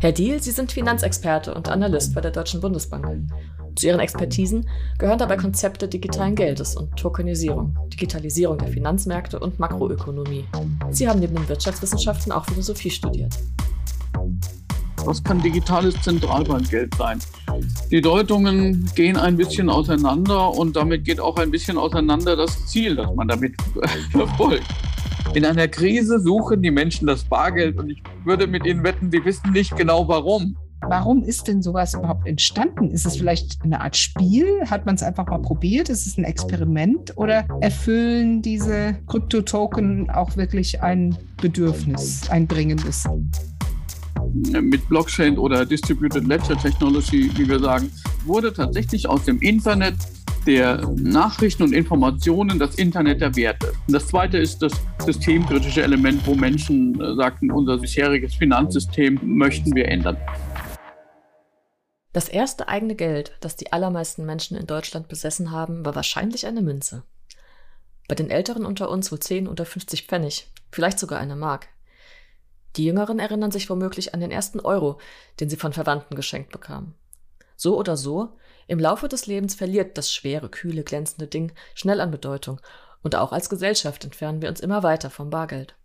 Herr Diel, Sie sind Finanzexperte und Analyst bei der Deutschen Bundesbank. Zu Ihren Expertisen gehören dabei Konzepte digitalen Geldes und Tokenisierung, Digitalisierung der Finanzmärkte und Makroökonomie. Sie haben neben den Wirtschaftswissenschaften auch Philosophie studiert. Was kann digitales Zentralbankgeld sein? Die Deutungen gehen ein bisschen auseinander und damit geht auch ein bisschen auseinander das Ziel, das man damit verfolgt. In einer Krise suchen die Menschen das Bargeld und ich würde mit ihnen wetten, sie wissen nicht genau warum. Warum ist denn sowas überhaupt entstanden? Ist es vielleicht eine Art Spiel? Hat man es einfach mal probiert? Ist es ein Experiment? Oder erfüllen diese Kryptotoken auch wirklich ein Bedürfnis, ein dringendes? Mit Blockchain oder Distributed Ledger Technology, wie wir sagen, wurde tatsächlich aus dem Internet der Nachrichten und Informationen das Internet der Werte. Und das zweite ist das systemkritische Element, wo Menschen äh, sagten, unser bisheriges Finanzsystem möchten wir ändern. Das erste eigene Geld, das die allermeisten Menschen in Deutschland besessen haben, war wahrscheinlich eine Münze. Bei den Älteren unter uns wohl 10 oder 50 Pfennig, vielleicht sogar eine Mark. Die Jüngeren erinnern sich womöglich an den ersten Euro, den sie von Verwandten geschenkt bekamen. So oder so, im Laufe des Lebens verliert das schwere, kühle, glänzende Ding schnell an Bedeutung, und auch als Gesellschaft entfernen wir uns immer weiter vom Bargeld.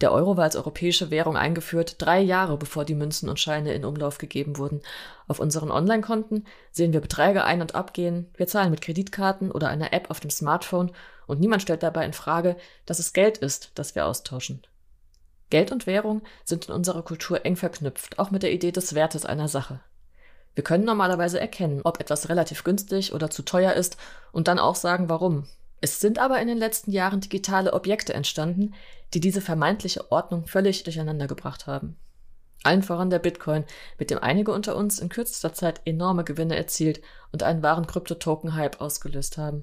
Der Euro war als europäische Währung eingeführt, drei Jahre bevor die Münzen und Scheine in Umlauf gegeben wurden. Auf unseren Online-Konten sehen wir Beträge ein- und abgehen, wir zahlen mit Kreditkarten oder einer App auf dem Smartphone und niemand stellt dabei in Frage, dass es Geld ist, das wir austauschen. Geld und Währung sind in unserer Kultur eng verknüpft, auch mit der Idee des Wertes einer Sache. Wir können normalerweise erkennen, ob etwas relativ günstig oder zu teuer ist und dann auch sagen, warum. Es sind aber in den letzten Jahren digitale Objekte entstanden, die diese vermeintliche Ordnung völlig durcheinander gebracht haben. Allen voran der Bitcoin, mit dem einige unter uns in kürzester Zeit enorme Gewinne erzielt und einen wahren Kryptotoken-Hype ausgelöst haben.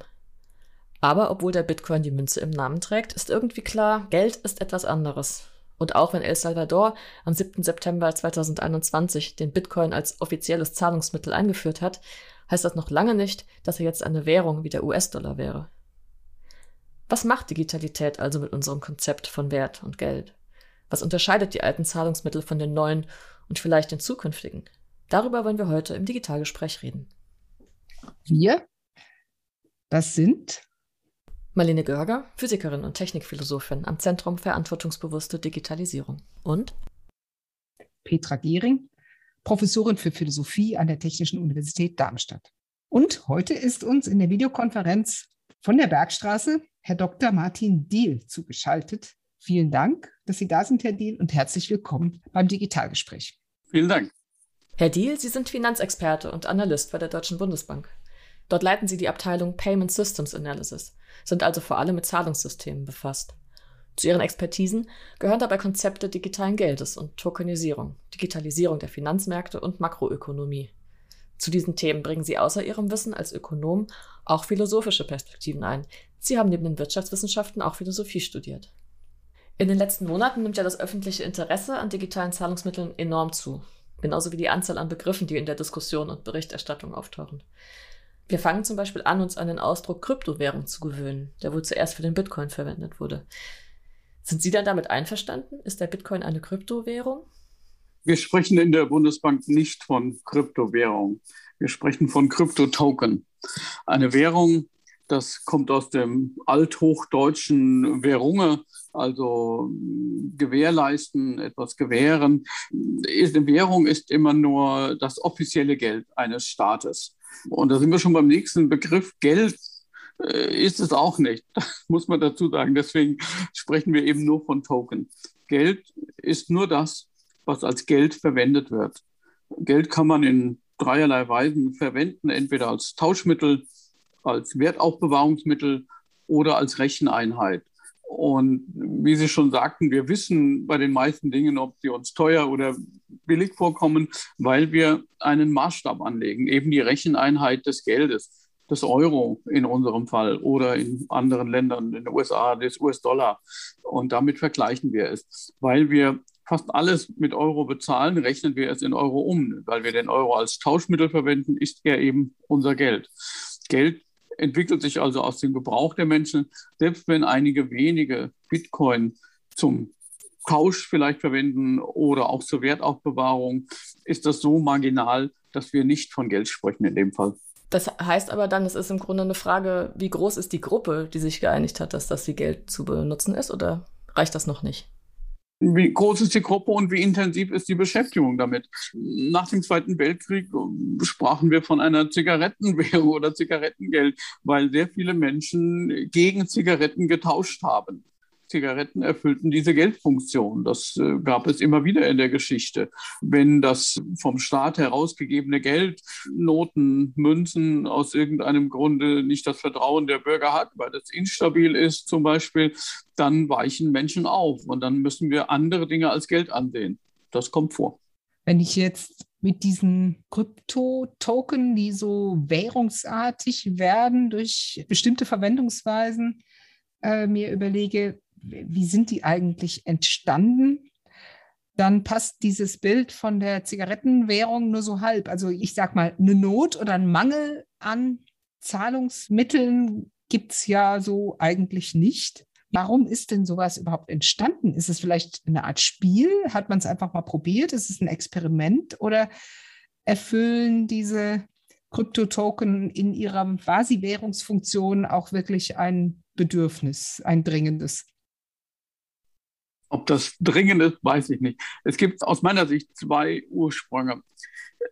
Aber obwohl der Bitcoin die Münze im Namen trägt, ist irgendwie klar, Geld ist etwas anderes. Und auch wenn El Salvador am 7. September 2021 den Bitcoin als offizielles Zahlungsmittel eingeführt hat, heißt das noch lange nicht, dass er jetzt eine Währung wie der US-Dollar wäre. Was macht Digitalität also mit unserem Konzept von Wert und Geld? Was unterscheidet die alten Zahlungsmittel von den neuen und vielleicht den zukünftigen? Darüber wollen wir heute im Digitalgespräch reden. Wir? Das sind Marlene Görger, Physikerin und Technikphilosophin am Zentrum Verantwortungsbewusste Digitalisierung. Und Petra Gehring, Professorin für Philosophie an der Technischen Universität Darmstadt. Und heute ist uns in der Videokonferenz von der Bergstraße Herr Dr. Martin Diehl zugeschaltet. Vielen Dank, dass Sie da sind, Herr Diehl, und herzlich willkommen beim Digitalgespräch. Vielen Dank. Herr Diehl, Sie sind Finanzexperte und Analyst bei der Deutschen Bundesbank. Dort leiten Sie die Abteilung Payment Systems Analysis, sind also vor allem mit Zahlungssystemen befasst. Zu Ihren Expertisen gehören dabei Konzepte digitalen Geldes und Tokenisierung, Digitalisierung der Finanzmärkte und Makroökonomie. Zu diesen Themen bringen Sie außer Ihrem Wissen als Ökonom auch philosophische Perspektiven ein. Sie haben neben den Wirtschaftswissenschaften auch Philosophie studiert. In den letzten Monaten nimmt ja das öffentliche Interesse an digitalen Zahlungsmitteln enorm zu, genauso wie die Anzahl an Begriffen, die in der Diskussion und Berichterstattung auftauchen. Wir fangen zum Beispiel an, uns an den Ausdruck Kryptowährung zu gewöhnen, der wohl zuerst für den Bitcoin verwendet wurde. Sind Sie dann damit einverstanden? Ist der Bitcoin eine Kryptowährung? Wir sprechen in der Bundesbank nicht von Kryptowährung. Wir sprechen von Kryptotoken. Eine Währung, das kommt aus dem althochdeutschen Währunge, also gewährleisten, etwas gewähren. Eine Währung ist immer nur das offizielle Geld eines Staates. Und da sind wir schon beim nächsten Begriff. Geld äh, ist es auch nicht, muss man dazu sagen. Deswegen sprechen wir eben nur von Token. Geld ist nur das, was als Geld verwendet wird. Geld kann man in dreierlei Weisen verwenden, entweder als Tauschmittel, als Wertaufbewahrungsmittel oder als Recheneinheit. Und wie Sie schon sagten, wir wissen bei den meisten Dingen, ob sie uns teuer oder billig vorkommen, weil wir einen Maßstab anlegen, eben die Recheneinheit des Geldes, des Euro in unserem Fall oder in anderen Ländern, in den USA, des US-Dollar. Und damit vergleichen wir es, weil wir fast alles mit Euro bezahlen, rechnen wir es in Euro um. Weil wir den Euro als Tauschmittel verwenden, ist er eben unser Geld. Geld entwickelt sich also aus dem Gebrauch der Menschen, selbst wenn einige wenige Bitcoin zum Tausch vielleicht verwenden oder auch zur Wertaufbewahrung, ist das so marginal, dass wir nicht von Geld sprechen in dem Fall. Das heißt aber dann, es ist im Grunde eine Frage, wie groß ist die Gruppe, die sich geeinigt hat, dass das wie Geld zu benutzen ist, oder reicht das noch nicht? Wie groß ist die Gruppe und wie intensiv ist die Beschäftigung damit? Nach dem Zweiten Weltkrieg äh, sprachen wir von einer Zigarettenwährung oder Zigarettengeld, weil sehr viele Menschen gegen Zigaretten getauscht haben. Zigaretten erfüllten diese Geldfunktion. Das äh, gab es immer wieder in der Geschichte. Wenn das vom Staat herausgegebene Geld, Noten, Münzen aus irgendeinem Grunde nicht das Vertrauen der Bürger hat, weil es instabil ist zum Beispiel, dann weichen Menschen auf und dann müssen wir andere Dinge als Geld ansehen. Das kommt vor. Wenn ich jetzt mit diesen Krypto-Token, die so währungsartig werden durch bestimmte Verwendungsweisen, äh, mir überlege, wie sind die eigentlich entstanden? Dann passt dieses Bild von der Zigarettenwährung nur so halb. Also ich sage mal, eine Not oder ein Mangel an Zahlungsmitteln gibt es ja so eigentlich nicht. Warum ist denn sowas überhaupt entstanden? Ist es vielleicht eine Art Spiel? Hat man es einfach mal probiert? Ist es ein Experiment? Oder erfüllen diese Kryptotoken in ihrer Quasi-Währungsfunktion auch wirklich ein Bedürfnis, ein dringendes? Ob das dringend ist, weiß ich nicht. Es gibt aus meiner Sicht zwei Ursprünge.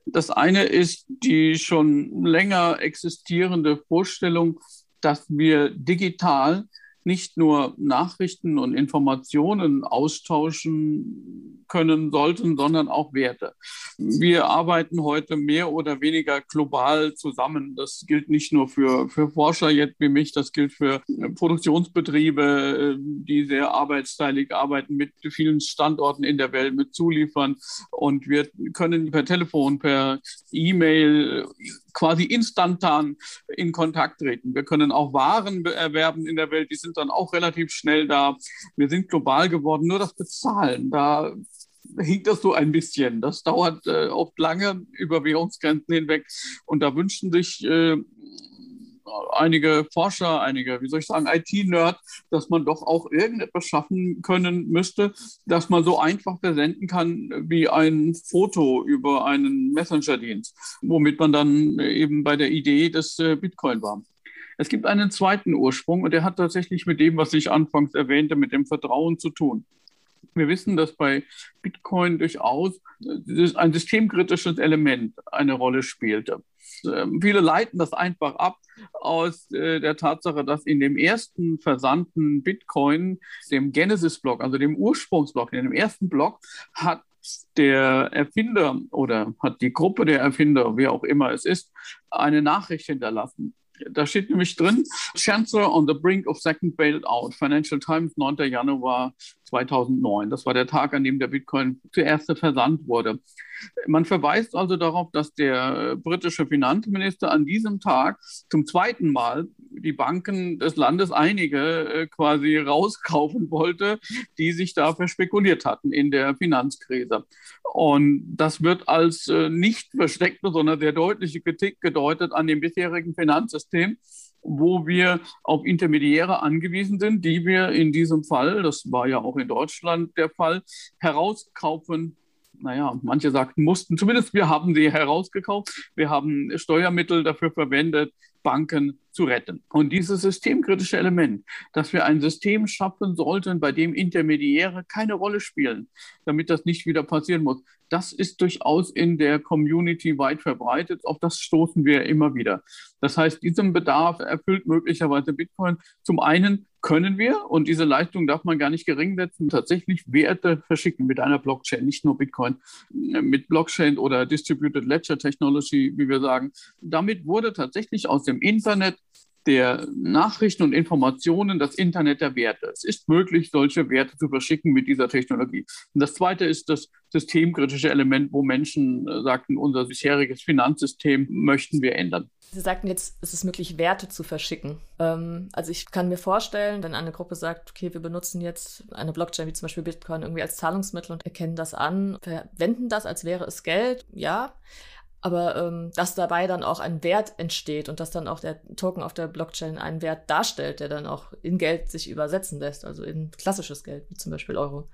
Das eine ist die schon länger existierende Vorstellung, dass wir digital nicht nur Nachrichten und Informationen austauschen können sollten, sondern auch Werte. Wir arbeiten heute mehr oder weniger global zusammen. Das gilt nicht nur für, für Forscher jetzt wie mich, das gilt für Produktionsbetriebe, die sehr arbeitsteilig arbeiten mit vielen Standorten in der Welt, mit Zuliefern. Und wir können per Telefon, per E-Mail quasi instantan in Kontakt treten. Wir können auch Waren erwerben in der Welt, die sind dann auch relativ schnell da. Wir sind global geworden, nur das Bezahlen, da hinkt das so ein bisschen. Das dauert äh, oft lange über Währungsgrenzen hinweg. Und da wünschen sich äh, einige Forscher, einige, wie soll ich sagen, IT-Nerd, dass man doch auch irgendetwas schaffen können müsste, dass man so einfach versenden kann wie ein Foto über einen Messenger-Dienst, womit man dann eben bei der Idee des äh, Bitcoin war. Es gibt einen zweiten Ursprung und der hat tatsächlich mit dem, was ich anfangs erwähnte, mit dem Vertrauen zu tun. Wir wissen, dass bei Bitcoin durchaus äh, ein systemkritisches Element eine Rolle spielte. Ähm, viele leiten das einfach ab aus äh, der Tatsache, dass in dem ersten versandten Bitcoin, dem Genesis-Block, also dem Ursprungsblock, in dem ersten Block, hat der Erfinder oder hat die Gruppe der Erfinder, wer auch immer es ist, eine Nachricht hinterlassen. Da steht nämlich drin, Chancellor on the brink of second bailout, Financial Times, 9. Januar 2009. Das war der Tag, an dem der Bitcoin zuerst versandt wurde. Man verweist also darauf, dass der britische Finanzminister an diesem Tag zum zweiten Mal die Banken des Landes einige äh, quasi rauskaufen wollte, die sich da verspekuliert hatten in der Finanzkrise. Und das wird als äh, nicht versteckte, sondern sehr deutliche Kritik gedeutet an dem bisherigen Finanzsystem wo wir auf Intermediäre angewiesen sind, die wir in diesem Fall, das war ja auch in Deutschland der Fall, herauskaufen naja, manche sagten mussten, zumindest wir haben sie herausgekauft. Wir haben Steuermittel dafür verwendet, Banken zu retten. Und dieses systemkritische Element, dass wir ein System schaffen sollten, bei dem Intermediäre keine Rolle spielen, damit das nicht wieder passieren muss, das ist durchaus in der Community weit verbreitet. Auf das stoßen wir immer wieder. Das heißt, diesem Bedarf erfüllt möglicherweise Bitcoin. Zum einen können wir, und diese Leistung darf man gar nicht gering setzen, tatsächlich Werte verschicken mit einer Blockchain, nicht nur Bitcoin, mit Blockchain oder Distributed Ledger Technology, wie wir sagen. Damit wurde tatsächlich aus dem Internet der Nachrichten und Informationen das Internet der Werte. Es ist möglich, solche Werte zu verschicken mit dieser Technologie. Und das zweite ist das systemkritische Element, wo Menschen äh, sagten, unser bisheriges Finanzsystem möchten wir ändern. Sie sagten jetzt, es ist möglich, Werte zu verschicken. Ähm, also ich kann mir vorstellen, wenn eine Gruppe sagt, okay, wir benutzen jetzt eine Blockchain wie zum Beispiel Bitcoin irgendwie als Zahlungsmittel und erkennen das an, verwenden das, als wäre es Geld, ja aber ähm, dass dabei dann auch ein Wert entsteht und dass dann auch der Token auf der Blockchain einen Wert darstellt, der dann auch in Geld sich übersetzen lässt, also in klassisches Geld, wie zum Beispiel Euro.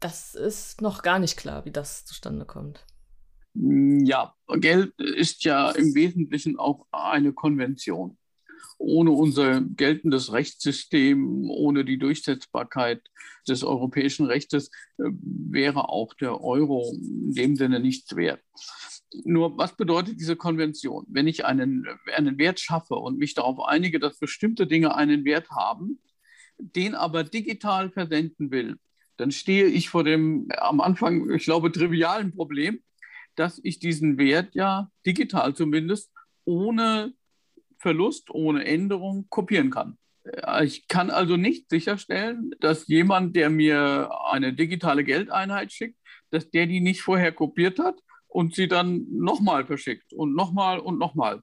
Das ist noch gar nicht klar, wie das zustande kommt. Ja, Geld ist ja im Wesentlichen auch eine Konvention. Ohne unser geltendes Rechtssystem, ohne die Durchsetzbarkeit des europäischen Rechtes äh, wäre auch der Euro in dem Sinne nichts wert. Nur was bedeutet diese Konvention? Wenn ich einen, einen Wert schaffe und mich darauf einige, dass bestimmte Dinge einen Wert haben, den aber digital versenden will, dann stehe ich vor dem am Anfang, ich glaube, trivialen Problem, dass ich diesen Wert ja digital zumindest ohne Verlust, ohne Änderung kopieren kann. Ich kann also nicht sicherstellen, dass jemand, der mir eine digitale Geldeinheit schickt, dass der die nicht vorher kopiert hat und sie dann nochmal verschickt und nochmal und nochmal.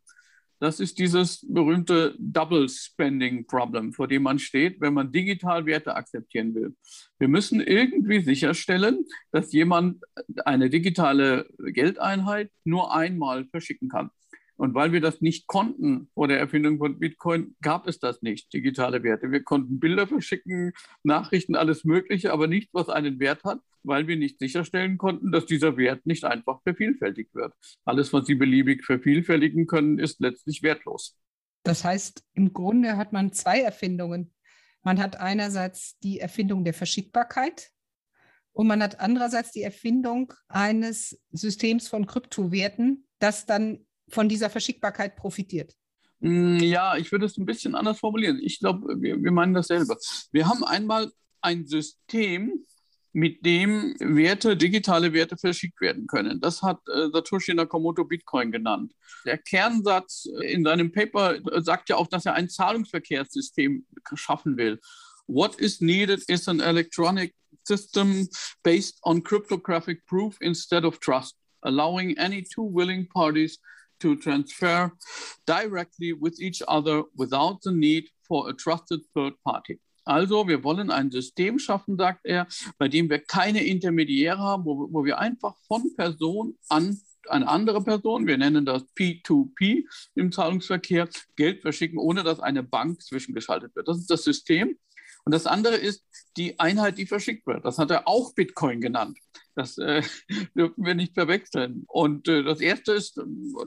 Das ist dieses berühmte Double Spending Problem, vor dem man steht, wenn man digital Werte akzeptieren will. Wir müssen irgendwie sicherstellen, dass jemand eine digitale Geldeinheit nur einmal verschicken kann. Und weil wir das nicht konnten vor der Erfindung von Bitcoin, gab es das nicht, digitale Werte. Wir konnten Bilder verschicken, Nachrichten, alles Mögliche, aber nicht, was einen Wert hat, weil wir nicht sicherstellen konnten, dass dieser Wert nicht einfach vervielfältigt wird. Alles, was Sie beliebig vervielfältigen können, ist letztlich wertlos. Das heißt, im Grunde hat man zwei Erfindungen. Man hat einerseits die Erfindung der Verschickbarkeit und man hat andererseits die Erfindung eines Systems von Kryptowerten, das dann von dieser Verschickbarkeit profitiert? Mm, ja, ich würde es ein bisschen anders formulieren. Ich glaube, wir, wir meinen dasselbe. Wir haben einmal ein System, mit dem Werte, digitale Werte verschickt werden können. Das hat äh, Satoshi Nakamoto Bitcoin genannt. Der Kernsatz in seinem Paper sagt ja auch, dass er ein Zahlungsverkehrssystem schaffen will. What is needed is an electronic system based on cryptographic proof instead of trust, allowing any two willing parties to transfer directly with each other without the need for a trusted third party. Also, wir wollen ein System schaffen, sagt er, bei dem wir keine Intermediäre haben, wo, wo wir einfach von Person an eine andere Person, wir nennen das P2P im Zahlungsverkehr, Geld verschicken, ohne dass eine Bank zwischengeschaltet wird. Das ist das System. Und das andere ist die Einheit, die verschickt wird. Das hat er auch Bitcoin genannt. Das äh, dürfen wir nicht verwechseln. Und äh, das erste ist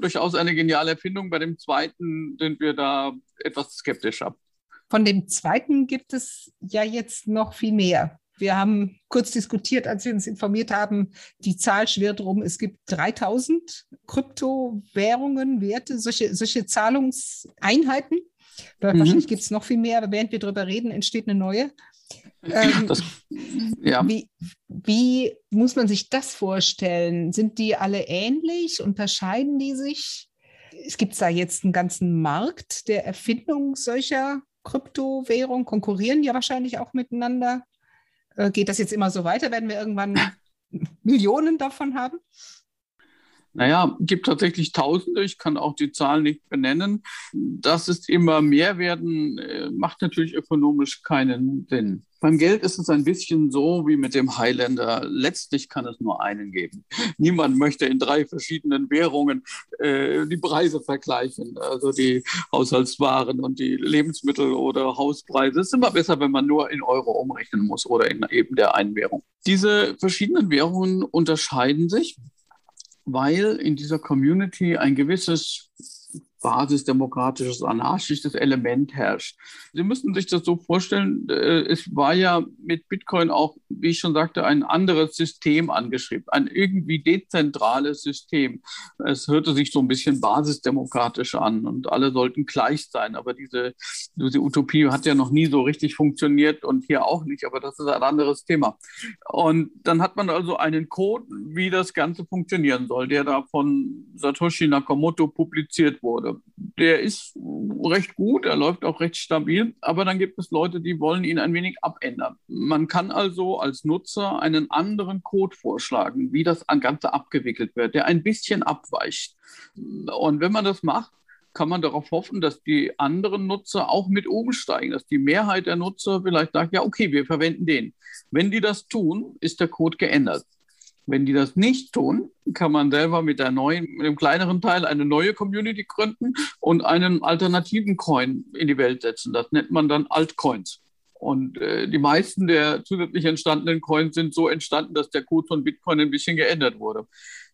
durchaus eine geniale Erfindung. Bei dem zweiten sind wir da etwas skeptischer. Von dem zweiten gibt es ja jetzt noch viel mehr. Wir haben kurz diskutiert, als wir uns informiert haben, die Zahl schwirrt rum. Es gibt 3000 Kryptowährungen, Werte, solche, solche Zahlungseinheiten. Mhm. Wahrscheinlich gibt es noch viel mehr, aber während wir darüber reden, entsteht eine neue. Ähm, das, ja. wie, wie muss man sich das vorstellen? Sind die alle ähnlich? Unterscheiden die sich? Es gibt da jetzt einen ganzen Markt der Erfindung solcher Kryptowährungen, konkurrieren ja wahrscheinlich auch miteinander. Äh, geht das jetzt immer so weiter? Werden wir irgendwann Millionen davon haben? Naja, gibt tatsächlich Tausende, ich kann auch die Zahl nicht benennen. Dass es immer mehr werden, äh, macht natürlich ökonomisch keinen Sinn. Beim Geld ist es ein bisschen so wie mit dem Highlander. Letztlich kann es nur einen geben. Niemand möchte in drei verschiedenen Währungen äh, die Preise vergleichen, also die Haushaltswaren und die Lebensmittel oder Hauspreise. Es ist immer besser, wenn man nur in Euro umrechnen muss oder in eben der einen Währung. Diese verschiedenen Währungen unterscheiden sich weil in dieser Community ein gewisses basisdemokratisches, anarchisches Element herrscht. Sie müssen sich das so vorstellen, äh, es war ja mit Bitcoin auch, wie ich schon sagte, ein anderes System angeschrieben, ein irgendwie dezentrales System. Es hörte sich so ein bisschen basisdemokratisch an und alle sollten gleich sein, aber diese, diese Utopie hat ja noch nie so richtig funktioniert und hier auch nicht, aber das ist ein anderes Thema. Und dann hat man also einen Code, wie das Ganze funktionieren soll, der da von Satoshi Nakamoto publiziert wurde der ist recht gut, er läuft auch recht stabil, aber dann gibt es Leute, die wollen ihn ein wenig abändern. Man kann also als Nutzer einen anderen Code vorschlagen, wie das Ganze abgewickelt wird, der ein bisschen abweicht. Und wenn man das macht, kann man darauf hoffen, dass die anderen Nutzer auch mit umsteigen, dass die Mehrheit der Nutzer vielleicht sagt, ja, okay, wir verwenden den. Wenn die das tun, ist der Code geändert. Wenn die das nicht tun, kann man selber mit der neuen, mit dem kleineren Teil eine neue Community gründen und einen alternativen Coin in die Welt setzen. Das nennt man dann Altcoins. Und äh, die meisten der zusätzlich entstandenen Coins sind so entstanden, dass der Code von Bitcoin ein bisschen geändert wurde.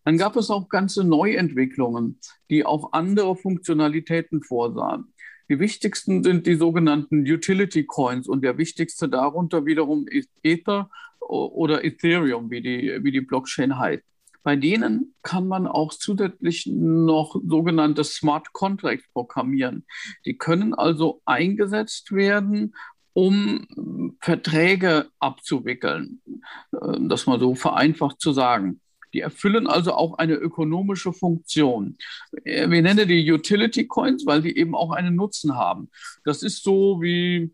Dann gab es auch ganze Neuentwicklungen, die auch andere Funktionalitäten vorsahen. Die wichtigsten sind die sogenannten Utility Coins und der wichtigste darunter wiederum ist Ether oder Ethereum, wie die, wie die Blockchain heißt. Bei denen kann man auch zusätzlich noch sogenannte Smart Contracts programmieren. Die können also eingesetzt werden, um Verträge abzuwickeln, äh, das mal so vereinfacht zu sagen. Die erfüllen also auch eine ökonomische Funktion. Äh, wir nennen die Utility Coins, weil die eben auch einen Nutzen haben. Das ist so wie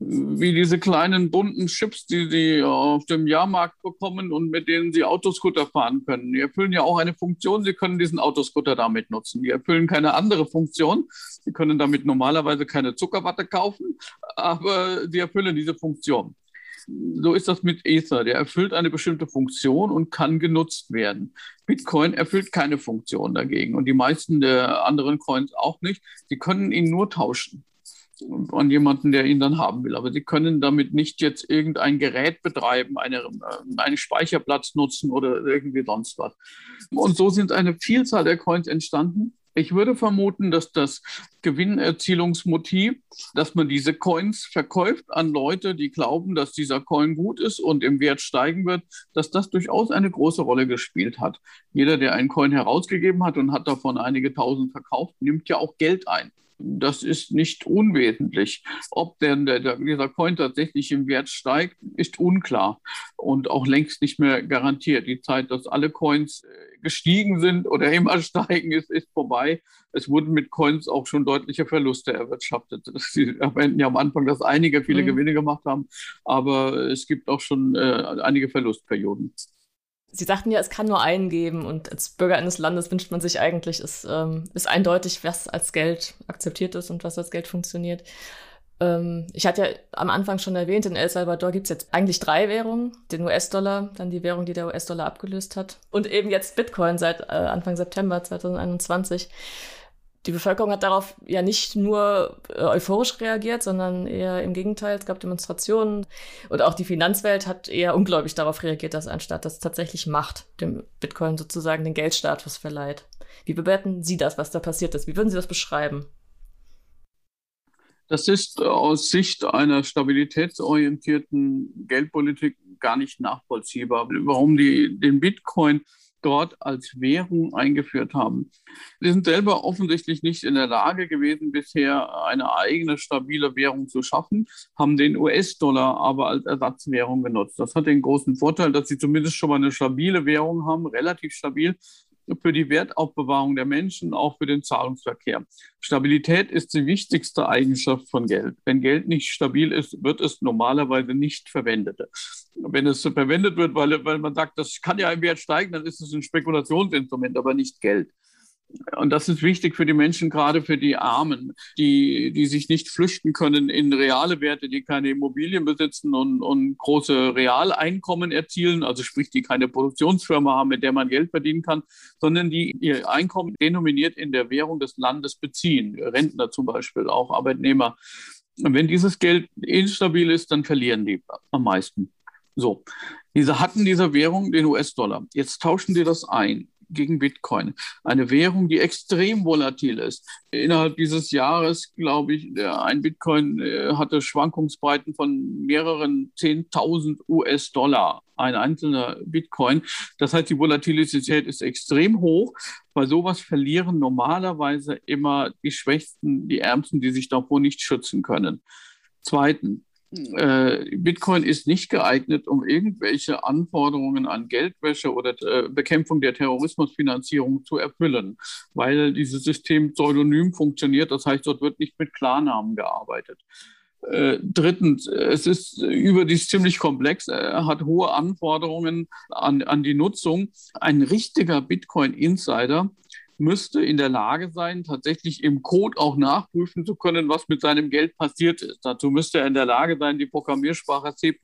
wie diese kleinen bunten Chips, die sie auf dem Jahrmarkt bekommen und mit denen sie Autoscooter fahren können. Die erfüllen ja auch eine Funktion. Sie können diesen Autoscooter damit nutzen. Die erfüllen keine andere Funktion. Sie können damit normalerweise keine Zuckerwatte kaufen, aber sie erfüllen diese Funktion. So ist das mit Ether. Der erfüllt eine bestimmte Funktion und kann genutzt werden. Bitcoin erfüllt keine Funktion dagegen und die meisten der anderen Coins auch nicht. Sie können ihn nur tauschen an jemanden, der ihn dann haben will. Aber Sie können damit nicht jetzt irgendein Gerät betreiben, eine, äh, einen Speicherplatz nutzen oder irgendwie sonst was. Und so sind eine Vielzahl der Coins entstanden. Ich würde vermuten, dass das Gewinnerzielungsmotiv, dass man diese Coins verkauft an Leute, die glauben, dass dieser Coin gut ist und im Wert steigen wird, dass das durchaus eine große Rolle gespielt hat. Jeder, der einen Coin herausgegeben hat und hat davon einige tausend verkauft, nimmt ja auch Geld ein das ist nicht unwesentlich. Ob denn der, der, dieser Coin tatsächlich im Wert steigt, ist unklar und auch längst nicht mehr garantiert. Die Zeit, dass alle Coins äh, gestiegen sind oder immer steigen, ist, ist vorbei. Es wurden mit Coins auch schon deutliche Verluste erwirtschaftet. Sie erwähnten ja am Anfang, dass einige viele mhm. Gewinne gemacht haben, aber es gibt auch schon äh, einige Verlustperioden. Sie sagten ja, es kann nur einen geben und als Bürger eines Landes wünscht man sich eigentlich, es ähm, ist eindeutig, was als Geld akzeptiert ist und was als Geld funktioniert. Ähm, ich hatte ja am Anfang schon erwähnt, in El Salvador gibt es jetzt eigentlich drei Währungen. Den US-Dollar, dann die Währung, die der US-Dollar abgelöst hat und eben jetzt Bitcoin seit äh, Anfang September 2021 die Bevölkerung hat darauf ja nicht nur äh, euphorisch reagiert, sondern eher im Gegenteil. Es gab Demonstrationen und auch die Finanzwelt hat eher ungläubig darauf reagiert, dass anstatt das tatsächlich macht, dem Bitcoin sozusagen den Geldstatus verleiht. Wie bewerten Sie das, was da passiert ist? Wie würden Sie das beschreiben? Das ist aus Sicht einer stabilitätsorientierten Geldpolitik gar nicht nachvollziehbar, warum die den Bitcoin dort als Währung eingeführt haben. Sie sind selber offensichtlich nicht in der Lage gewesen, bisher eine eigene stabile Währung zu schaffen, haben den US-Dollar aber als Ersatzwährung genutzt. Das hat den großen Vorteil, dass sie zumindest schon mal eine stabile Währung haben, relativ stabil, für die Wertaufbewahrung der Menschen, auch für den Zahlungsverkehr. Stabilität ist die wichtigste Eigenschaft von Geld. Wenn Geld nicht stabil ist, wird es normalerweise nicht verwendet. Wenn es verwendet wird, weil, weil man sagt, das kann ja im Wert steigen, dann ist es ein Spekulationsinstrument, aber nicht Geld. Und das ist wichtig für die Menschen, gerade für die Armen, die, die sich nicht flüchten können in reale Werte, die keine Immobilien besitzen und, und große Realeinkommen erzielen, also sprich, die keine Produktionsfirma haben, mit der man Geld verdienen kann, sondern die ihr Einkommen denominiert in der Währung des Landes beziehen. Rentner zum Beispiel, auch Arbeitnehmer. Und wenn dieses Geld instabil ist, dann verlieren die am meisten. So, diese hatten diese Währung, den US-Dollar. Jetzt tauschen die das ein gegen Bitcoin. Eine Währung, die extrem volatil ist. Innerhalb dieses Jahres, glaube ich, ein Bitcoin äh, hatte Schwankungsbreiten von mehreren 10.000 US-Dollar. Ein einzelner Bitcoin. Das heißt, die Volatilität ist extrem hoch. Bei sowas verlieren normalerweise immer die Schwächsten, die Ärmsten, die sich davor nicht schützen können. Zweitens, äh, Bitcoin ist nicht geeignet, um irgendwelche Anforderungen an Geldwäsche oder äh, Bekämpfung der Terrorismusfinanzierung zu erfüllen, weil dieses System pseudonym funktioniert. Das heißt, dort wird nicht mit Klarnamen gearbeitet. Äh, drittens, es ist überdies ziemlich komplex, hat hohe Anforderungen an, an die Nutzung. Ein richtiger Bitcoin-Insider müsste in der Lage sein, tatsächlich im Code auch nachprüfen zu können, was mit seinem Geld passiert ist. Dazu müsste er in der Lage sein, die Programmiersprache C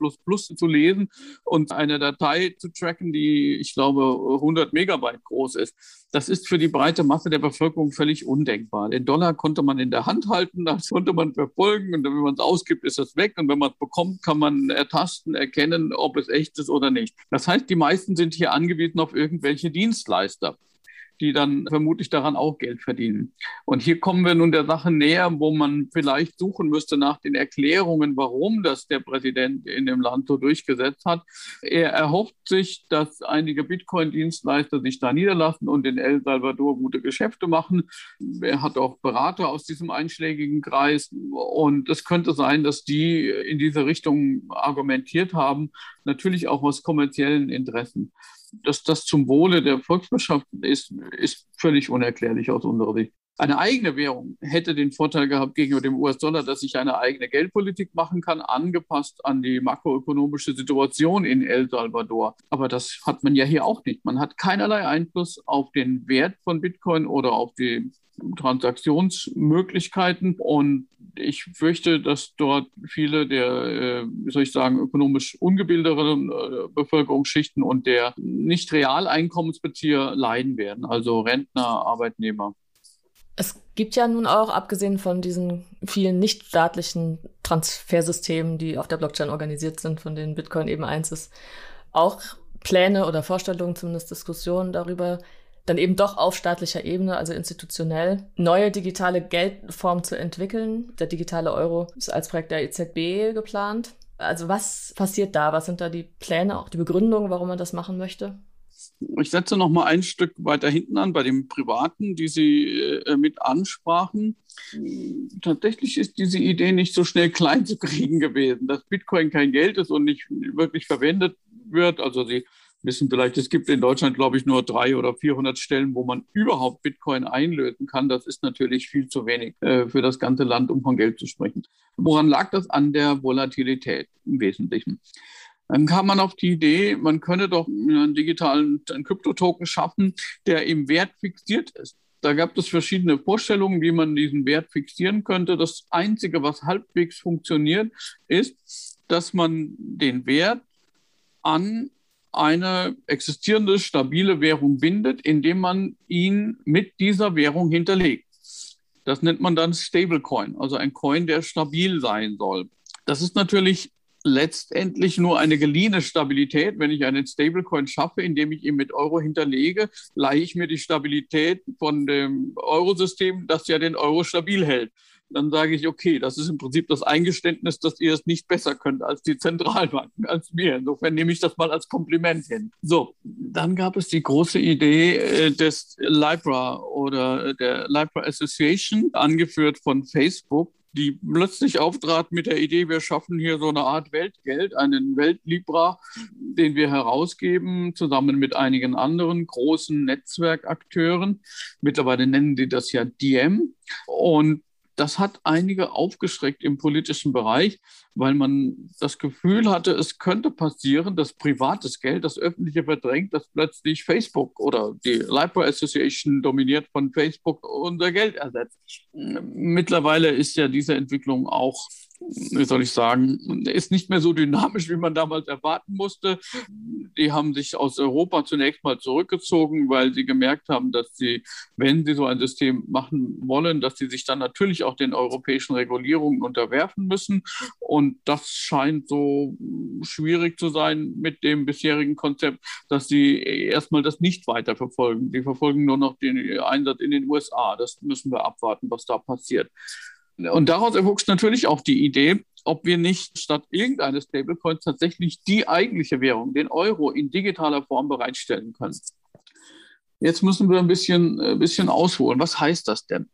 zu lesen und eine Datei zu tracken, die, ich glaube, 100 Megabyte groß ist. Das ist für die breite Masse der Bevölkerung völlig undenkbar. Den Dollar konnte man in der Hand halten, das konnte man verfolgen und wenn man es ausgibt, ist es weg und wenn man es bekommt, kann man ertasten, erkennen, ob es echt ist oder nicht. Das heißt, die meisten sind hier angewiesen auf irgendwelche Dienstleister die dann vermutlich daran auch Geld verdienen. Und hier kommen wir nun der Sache näher, wo man vielleicht suchen müsste nach den Erklärungen, warum das der Präsident in dem Land so durchgesetzt hat. Er erhofft sich, dass einige Bitcoin-Dienstleister sich da niederlassen und in El Salvador gute Geschäfte machen. Er hat auch Berater aus diesem einschlägigen Kreis. Und es könnte sein, dass die in diese Richtung argumentiert haben, natürlich auch aus kommerziellen Interessen dass das zum Wohle der Volkswirtschaft ist, ist völlig unerklärlich aus unserer Sicht. Eine eigene Währung hätte den Vorteil gehabt gegenüber dem US-Dollar, dass ich eine eigene Geldpolitik machen kann, angepasst an die makroökonomische Situation in El Salvador. Aber das hat man ja hier auch nicht. Man hat keinerlei Einfluss auf den Wert von Bitcoin oder auf die Transaktionsmöglichkeiten. Und ich fürchte, dass dort viele der, äh, wie soll ich sagen, ökonomisch ungebildeteren äh, Bevölkerungsschichten und der nicht Realeinkommensbezieher leiden werden, also Rentner, Arbeitnehmer. Es gibt ja nun auch, abgesehen von diesen vielen nichtstaatlichen Transfersystemen, die auf der Blockchain organisiert sind, von denen Bitcoin eben eins ist, auch Pläne oder Vorstellungen, zumindest Diskussionen darüber, dann eben doch auf staatlicher Ebene, also institutionell, neue digitale Geldformen zu entwickeln. Der digitale Euro ist als Projekt der EZB geplant. Also was passiert da? Was sind da die Pläne, auch die Begründungen, warum man das machen möchte? Ich setze noch mal ein Stück weiter hinten an bei dem Privaten, die Sie äh, mit ansprachen. Tatsächlich ist diese Idee nicht so schnell klein zu kriegen gewesen, dass Bitcoin kein Geld ist und nicht wirklich verwendet wird. Also Sie wissen vielleicht, es gibt in Deutschland, glaube ich, nur drei oder 400 Stellen, wo man überhaupt Bitcoin einlösen kann. Das ist natürlich viel zu wenig äh, für das ganze Land, um von Geld zu sprechen. Woran lag das? An der Volatilität im Wesentlichen. Dann kam man auf die Idee, man könne doch einen digitalen einen Kryptotoken schaffen, der im Wert fixiert ist. Da gab es verschiedene Vorstellungen, wie man diesen Wert fixieren könnte. Das Einzige, was halbwegs funktioniert, ist, dass man den Wert an eine existierende stabile Währung bindet, indem man ihn mit dieser Währung hinterlegt. Das nennt man dann Stablecoin, also ein Coin, der stabil sein soll. Das ist natürlich letztendlich nur eine geliehene Stabilität. Wenn ich einen Stablecoin schaffe, indem ich ihn mit Euro hinterlege, leihe ich mir die Stabilität von dem Eurosystem, das ja den Euro stabil hält dann sage ich, okay, das ist im Prinzip das Eingeständnis, dass ihr es nicht besser könnt als die Zentralbanken, als wir. Insofern nehme ich das mal als Kompliment hin. So, dann gab es die große Idee äh, des Libra oder der Libra Association, angeführt von Facebook, die plötzlich auftrat mit der Idee, wir schaffen hier so eine Art Weltgeld, einen Weltlibra, den wir herausgeben, zusammen mit einigen anderen großen Netzwerkakteuren. Mittlerweile nennen die das ja Diem. Und das hat einige aufgeschreckt im politischen Bereich, weil man das Gefühl hatte, es könnte passieren, dass privates Geld das öffentliche verdrängt, dass plötzlich Facebook oder die Library Association dominiert von Facebook unser Geld ersetzt. Mittlerweile ist ja diese Entwicklung auch wie soll ich sagen, ist nicht mehr so dynamisch, wie man damals erwarten musste. Die haben sich aus Europa zunächst mal zurückgezogen, weil sie gemerkt haben, dass sie, wenn sie so ein System machen wollen, dass sie sich dann natürlich auch den europäischen Regulierungen unterwerfen müssen. Und das scheint so schwierig zu sein mit dem bisherigen Konzept, dass sie erstmal das nicht weiter verfolgen. Sie verfolgen nur noch den Einsatz in den USA. Das müssen wir abwarten, was da passiert. Und daraus erwuchs natürlich auch die Idee, ob wir nicht statt irgendeines Stablecoins tatsächlich die eigentliche Währung, den Euro, in digitaler Form bereitstellen können. Jetzt müssen wir ein bisschen, ein äh, bisschen ausholen. Was heißt das denn?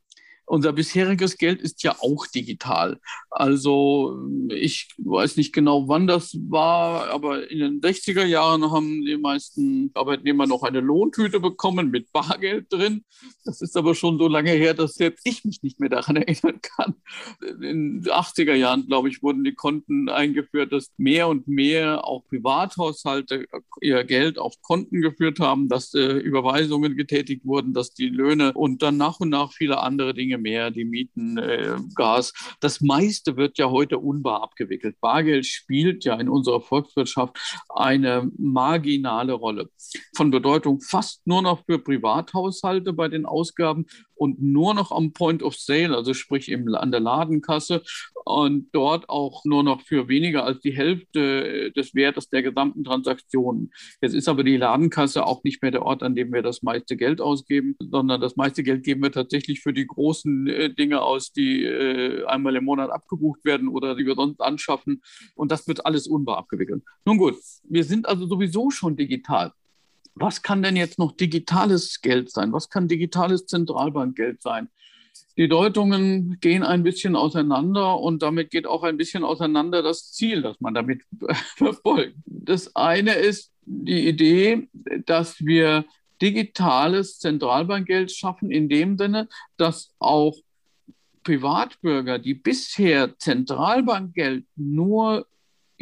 Unser bisheriges Geld ist ja auch digital. Also ich weiß nicht genau, wann das war, aber in den 60er Jahren haben die meisten Arbeitnehmer noch eine Lohntüte bekommen mit Bargeld drin. Das ist aber schon so lange her, dass selbst ich mich nicht mehr daran erinnern kann. In den 80er Jahren, glaube ich, wurden die Konten eingeführt, dass mehr und mehr auch Privathaushalte ihr Geld auf Konten geführt haben, dass äh, Überweisungen getätigt wurden, dass die Löhne und dann nach und nach viele andere Dinge mehr, die Mieten, äh, Gas. Das meiste wird ja heute unbar abgewickelt. Bargeld spielt ja in unserer Volkswirtschaft eine marginale Rolle. Von Bedeutung fast nur noch für Privathaushalte bei den Ausgaben und nur noch am Point of Sale, also sprich im, an der Ladenkasse und dort auch nur noch für weniger als die Hälfte des Wertes der gesamten Transaktionen. Jetzt ist aber die Ladenkasse auch nicht mehr der Ort, an dem wir das meiste Geld ausgeben, sondern das meiste Geld geben wir tatsächlich für die großen äh, Dinge aus, die äh, einmal im Monat abgebucht werden oder die wir sonst anschaffen. Und das wird alles unbar abgewickelt. Nun gut, wir sind also sowieso schon digital was kann denn jetzt noch digitales Geld sein? Was kann digitales Zentralbankgeld sein? Die Deutungen gehen ein bisschen auseinander und damit geht auch ein bisschen auseinander das Ziel, das man damit verfolgt. Das eine ist die Idee, dass wir digitales Zentralbankgeld schaffen, in dem Sinne, dass auch Privatbürger, die bisher Zentralbankgeld nur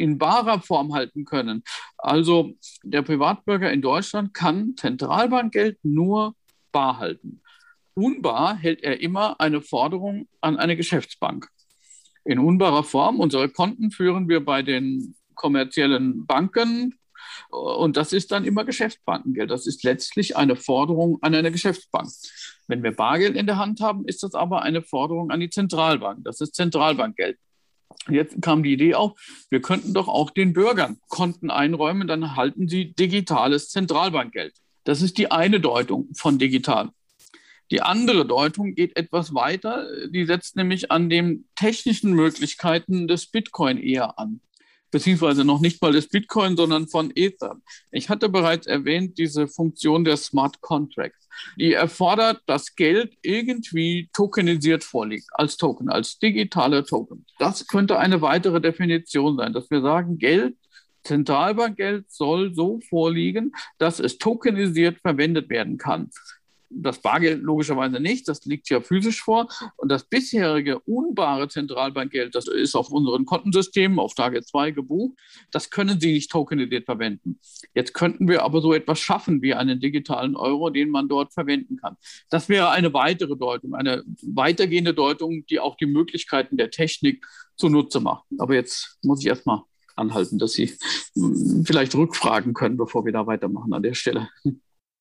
in barer Form halten können. Also der Privatbürger in Deutschland kann Zentralbankgeld nur bar halten. Unbar hält er immer eine Forderung an eine Geschäftsbank. In unbarer Form. Unsere Konten führen wir bei den kommerziellen Banken, und das ist dann immer Geschäftsbankengeld. Das ist letztlich eine Forderung an eine Geschäftsbank. Wenn wir Bargeld in der Hand haben, ist das aber eine Forderung an die Zentralbank. Das ist Zentralbankgeld. Jetzt kam die Idee auf, wir könnten doch auch den Bürgern Konten einräumen, dann erhalten sie digitales Zentralbankgeld. Das ist die eine Deutung von digital. Die andere Deutung geht etwas weiter. Die setzt nämlich an den technischen Möglichkeiten des Bitcoin eher an beziehungsweise noch nicht mal des Bitcoin, sondern von Ether. Ich hatte bereits erwähnt, diese Funktion der Smart Contracts. Die erfordert, dass Geld irgendwie tokenisiert vorliegt, als Token, als digitale Token. Das könnte eine weitere Definition sein, dass wir sagen, Geld Zentralbankgeld soll so vorliegen, dass es tokenisiert verwendet werden kann das Bargeld logischerweise nicht, das liegt ja physisch vor. Und das bisherige unbare Zentralbankgeld, das ist auf unseren Kontensystemen auf Tage 2 gebucht, das können Sie nicht tokenisiert verwenden. Jetzt könnten wir aber so etwas schaffen wie einen digitalen Euro, den man dort verwenden kann. Das wäre eine weitere Deutung, eine weitergehende Deutung, die auch die Möglichkeiten der Technik zunutze macht. Aber jetzt muss ich erstmal anhalten, dass Sie hm, vielleicht rückfragen können, bevor wir da weitermachen an der Stelle.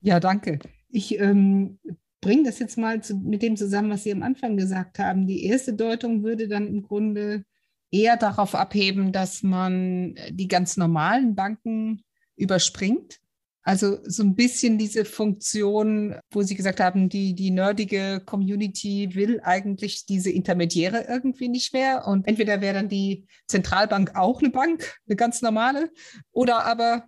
Ja, danke. Ich ähm, bringe das jetzt mal zu, mit dem zusammen, was Sie am Anfang gesagt haben. Die erste Deutung würde dann im Grunde eher darauf abheben, dass man die ganz normalen Banken überspringt. Also so ein bisschen diese Funktion, wo Sie gesagt haben, die, die nerdige Community will eigentlich diese Intermediäre irgendwie nicht mehr. Und entweder wäre dann die Zentralbank auch eine Bank, eine ganz normale, oder aber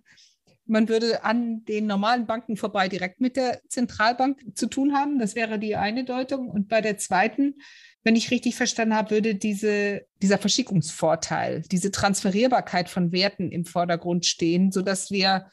man würde an den normalen Banken vorbei direkt mit der Zentralbank zu tun haben. Das wäre die eine Deutung. Und bei der zweiten, wenn ich richtig verstanden habe, würde diese, dieser Verschickungsvorteil, diese Transferierbarkeit von Werten im Vordergrund stehen, sodass wir,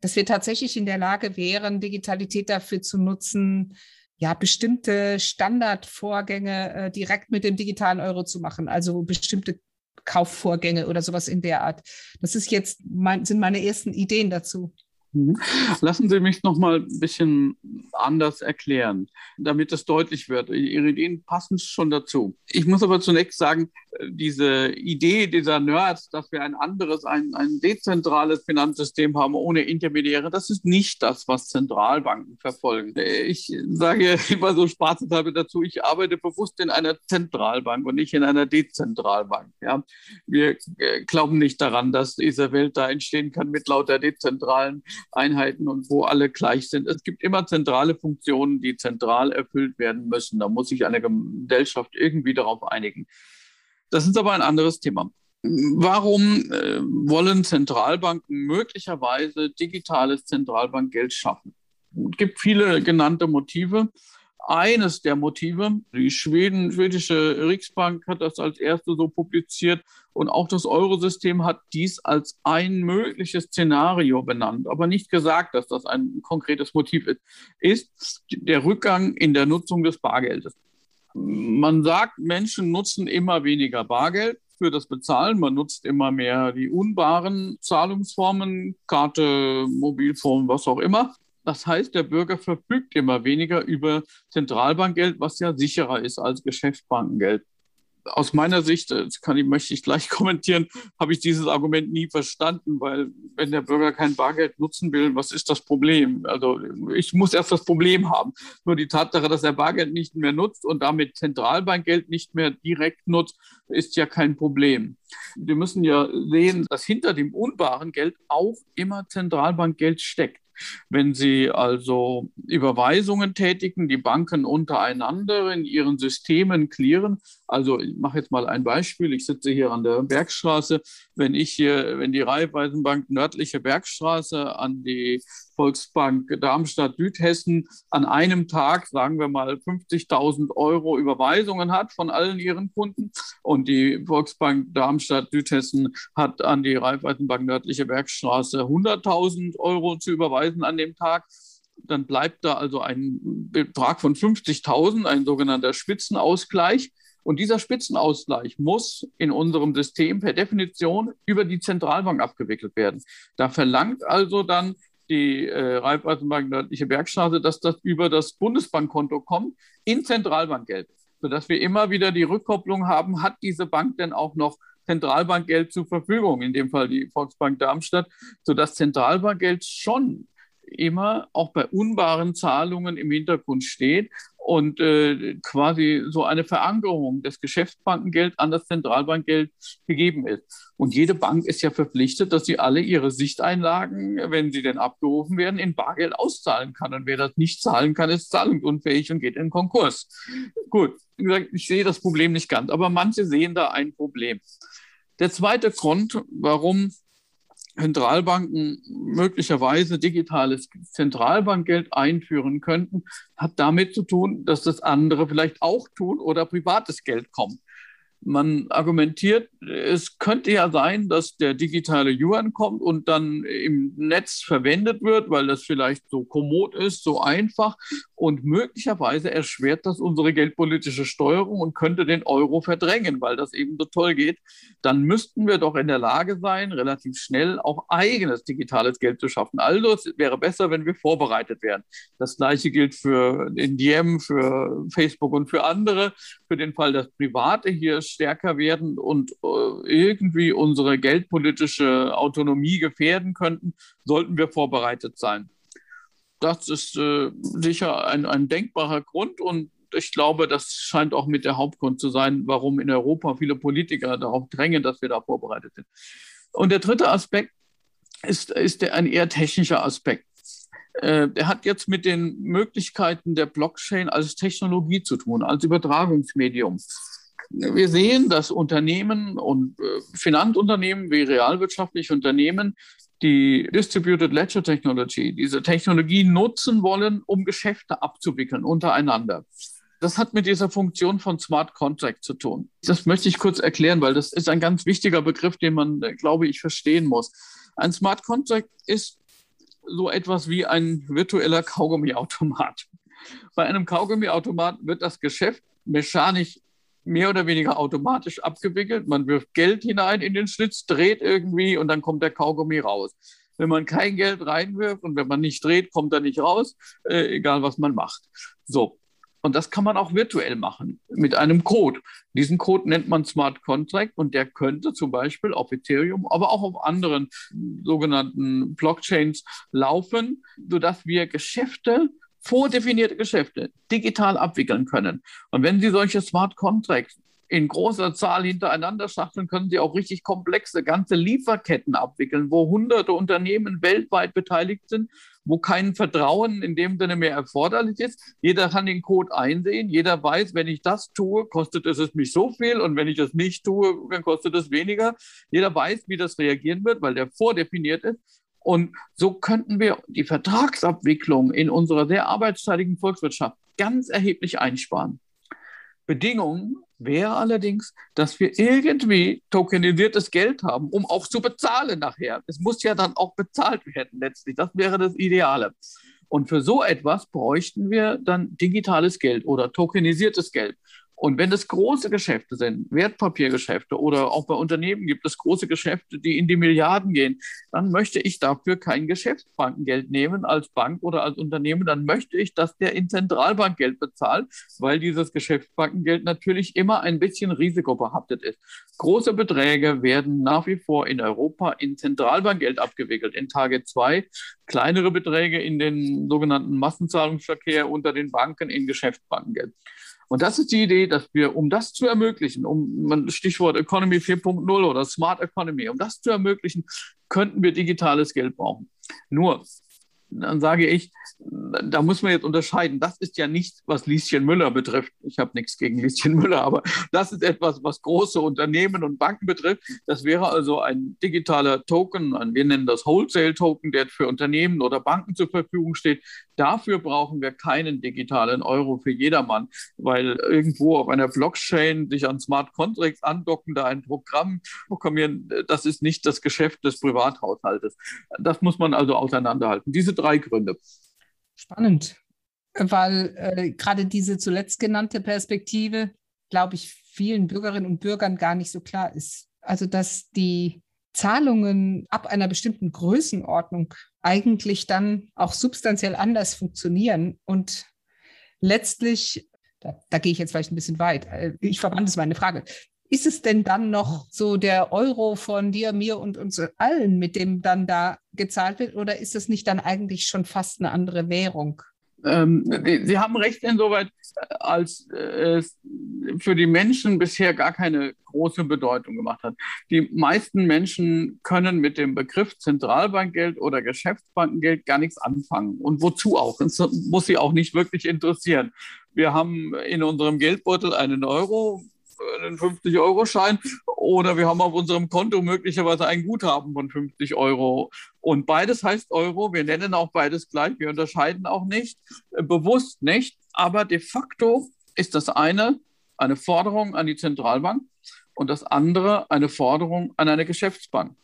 dass wir tatsächlich in der Lage wären, Digitalität dafür zu nutzen, ja, bestimmte Standardvorgänge äh, direkt mit dem digitalen Euro zu machen, also bestimmte Kaufvorgänge oder sowas in der Art. Das ist jetzt mein, sind meine ersten Ideen dazu. Mhm. Lassen Sie mich noch mal ein bisschen anders erklären, damit es deutlich wird. Ihre Ideen passen schon dazu. Ich muss aber zunächst sagen, diese Idee dieser Nerds, dass wir ein anderes, ein, ein dezentrales Finanzsystem haben ohne Intermediäre, das ist nicht das, was Zentralbanken verfolgen. Ich sage immer so spaßeshalber dazu, ich arbeite bewusst in einer Zentralbank und nicht in einer Dezentralbank. Ja? Wir äh, glauben nicht daran, dass diese Welt da entstehen kann mit lauter dezentralen Einheiten und wo alle gleich sind. Es gibt immer zentrale Funktionen, die zentral erfüllt werden müssen. Da muss sich eine Gesellschaft irgendwie darauf einigen. Das ist aber ein anderes Thema. Warum äh, wollen Zentralbanken möglicherweise digitales Zentralbankgeld schaffen? Es gibt viele genannte Motive. Eines der Motive. Die Schweden, schwedische Riksbank hat das als erste so publiziert und auch das Eurosystem hat dies als ein mögliches Szenario benannt, aber nicht gesagt, dass das ein konkretes Motiv ist, ist der Rückgang in der Nutzung des Bargeldes. Man sagt, Menschen nutzen immer weniger Bargeld für das Bezahlen. Man nutzt immer mehr die unbaren Zahlungsformen, Karte, Mobilfon, was auch immer. Das heißt, der Bürger verfügt immer weniger über Zentralbankgeld, was ja sicherer ist als Geschäftsbankengeld aus meiner Sicht, das kann ich, möchte ich gleich kommentieren, habe ich dieses Argument nie verstanden, weil wenn der Bürger kein Bargeld nutzen will, was ist das Problem? Also ich muss erst das Problem haben. Nur die Tatsache, dass er Bargeld nicht mehr nutzt und damit Zentralbankgeld nicht mehr direkt nutzt, ist ja kein Problem. Wir müssen ja sehen, dass hinter dem unbaren Geld auch immer Zentralbankgeld steckt. Wenn Sie also Überweisungen tätigen, die Banken untereinander in ihren Systemen clearen, also ich mache jetzt mal ein Beispiel, ich sitze hier an der Bergstraße, wenn ich hier, wenn die Raiffeisenbank nördliche Bergstraße an die Volksbank Darmstadt-Südhessen an einem Tag, sagen wir mal, 50.000 Euro Überweisungen hat von allen ihren Kunden und die Volksbank Darmstadt-Südhessen hat an die Raiffeisenbank Nördliche Bergstraße 100.000 Euro zu überweisen an dem Tag, dann bleibt da also ein Betrag von 50.000, ein sogenannter Spitzenausgleich. Und dieser Spitzenausgleich muss in unserem System per Definition über die Zentralbank abgewickelt werden. Da verlangt also dann die äh, Raiffeisenbank Nördliche Bergstraße, dass das über das Bundesbankkonto kommt in Zentralbankgeld, sodass wir immer wieder die Rückkopplung haben, hat diese Bank denn auch noch Zentralbankgeld zur Verfügung, in dem Fall die Volksbank Darmstadt, sodass Zentralbankgeld schon immer auch bei unbaren Zahlungen im Hintergrund steht und äh, quasi so eine Verankerung des Geschäftsbankengeld an das Zentralbankgeld gegeben ist. Und jede Bank ist ja verpflichtet, dass sie alle ihre Sichteinlagen, wenn sie denn abgerufen werden, in Bargeld auszahlen kann. Und wer das nicht zahlen kann, ist zahlungsunfähig und geht in Konkurs. Gut, ich sehe das Problem nicht ganz, aber manche sehen da ein Problem. Der zweite Grund, warum Zentralbanken möglicherweise digitales Zentralbankgeld einführen könnten, hat damit zu tun, dass das andere vielleicht auch tun oder privates Geld kommt. Man argumentiert, es könnte ja sein, dass der digitale Yuan kommt und dann im Netz verwendet wird, weil das vielleicht so kommod ist, so einfach und möglicherweise erschwert das unsere geldpolitische Steuerung und könnte den Euro verdrängen, weil das eben so toll geht. Dann müssten wir doch in der Lage sein, relativ schnell auch eigenes digitales Geld zu schaffen. Also es wäre besser, wenn wir vorbereitet wären. Das gleiche gilt für den Diem, für Facebook und für andere. Für den Fall, dass Private hier stärker werden und äh, irgendwie unsere geldpolitische Autonomie gefährden könnten, sollten wir vorbereitet sein. Das ist äh, sicher ein, ein denkbarer Grund und ich glaube, das scheint auch mit der Hauptgrund zu sein, warum in Europa viele Politiker darauf drängen, dass wir da vorbereitet sind. Und der dritte Aspekt ist, ist ein eher technischer Aspekt. Äh, der hat jetzt mit den Möglichkeiten der Blockchain als Technologie zu tun, als Übertragungsmedium wir sehen, dass Unternehmen und äh, Finanzunternehmen wie realwirtschaftliche Unternehmen die Distributed Ledger Technology, diese Technologie nutzen wollen, um Geschäfte abzuwickeln untereinander. Das hat mit dieser Funktion von Smart Contract zu tun. Das möchte ich kurz erklären, weil das ist ein ganz wichtiger Begriff, den man, äh, glaube ich, verstehen muss. Ein Smart Contract ist so etwas wie ein virtueller Kaugummiautomat. Bei einem Kaugummiautomat wird das Geschäft mechanisch mehr oder weniger automatisch abgewickelt. Man wirft Geld hinein in den Schlitz, dreht irgendwie und dann kommt der Kaugummi raus. Wenn man kein Geld reinwirft und wenn man nicht dreht, kommt er nicht raus, äh, egal was man macht. So. Und das kann man auch virtuell machen mit einem Code. Diesen Code nennt man Smart Contract und der könnte zum Beispiel auf Ethereum, aber auch auf anderen sogenannten Blockchains laufen, sodass wir Geschäfte vordefinierte Geschäfte digital abwickeln können. Und wenn Sie solche Smart Contracts in großer Zahl hintereinander schachteln, können Sie auch richtig komplexe ganze Lieferketten abwickeln, wo hunderte Unternehmen weltweit beteiligt sind, wo kein Vertrauen in dem Sinne mehr erforderlich ist. Jeder kann den Code einsehen, jeder weiß, wenn ich das tue, kostet es mich so viel und wenn ich das nicht tue, dann kostet es weniger. Jeder weiß, wie das reagieren wird, weil der vordefiniert ist. Und so könnten wir die Vertragsabwicklung in unserer sehr arbeitsteiligen Volkswirtschaft ganz erheblich einsparen. Bedingung wäre allerdings, dass wir irgendwie tokenisiertes Geld haben, um auch zu bezahlen nachher. Es muss ja dann auch bezahlt werden letztlich. Das wäre das Ideale. Und für so etwas bräuchten wir dann digitales Geld oder tokenisiertes Geld. Und wenn es große Geschäfte sind, Wertpapiergeschäfte oder auch bei Unternehmen gibt es große Geschäfte, die in die Milliarden gehen, dann möchte ich dafür kein Geschäftsbankengeld nehmen als Bank oder als Unternehmen. Dann möchte ich, dass der in Zentralbank Geld bezahlt, weil dieses Geschäftsbankengeld natürlich immer ein bisschen risikobehaftet ist. Große Beträge werden nach wie vor in Europa in Zentralbankgeld abgewickelt, in Tage 2. Kleinere Beträge in den sogenannten Massenzahlungsverkehr unter den Banken in Geschäftsbankengeld. Und das ist die Idee, dass wir, um das zu ermöglichen, um Stichwort Economy 4.0 oder Smart Economy, um das zu ermöglichen, könnten wir digitales Geld brauchen. Nur, dann sage ich, da muss man jetzt unterscheiden. Das ist ja nicht, was Lieschen Müller betrifft. Ich habe nichts gegen Lieschen Müller, aber das ist etwas, was große Unternehmen und Banken betrifft. Das wäre also ein digitaler Token, wir nennen das Wholesale-Token, der für Unternehmen oder Banken zur Verfügung steht. Dafür brauchen wir keinen digitalen Euro für jedermann, weil irgendwo auf einer Blockchain sich an Smart Contracts andocken, da ein Programm programmieren, das ist nicht das Geschäft des Privathaushaltes. Das muss man also auseinanderhalten. Diese drei Gründe. Spannend, weil äh, gerade diese zuletzt genannte Perspektive, glaube ich, vielen Bürgerinnen und Bürgern gar nicht so klar ist. Also, dass die Zahlungen ab einer bestimmten Größenordnung eigentlich dann auch substanziell anders funktionieren und letztlich, da, da gehe ich jetzt vielleicht ein bisschen weit, äh, ich verband es meine Frage, ist es denn dann noch so der Euro von dir, mir und uns allen, mit dem dann da gezahlt wird? Oder ist es nicht dann eigentlich schon fast eine andere Währung? Ähm, Sie haben recht insoweit, als äh, es für die Menschen bisher gar keine große Bedeutung gemacht hat. Die meisten Menschen können mit dem Begriff Zentralbankgeld oder Geschäftsbankengeld gar nichts anfangen. Und wozu auch? Das muss sie auch nicht wirklich interessieren. Wir haben in unserem Geldbeutel einen Euro, einen 50-Euro-Schein oder wir haben auf unserem Konto möglicherweise ein Guthaben von 50 Euro. Und beides heißt Euro. Wir nennen auch beides gleich. Wir unterscheiden auch nicht, äh, bewusst nicht. Aber de facto ist das eine eine Forderung an die Zentralbank und das andere eine Forderung an eine Geschäftsbank.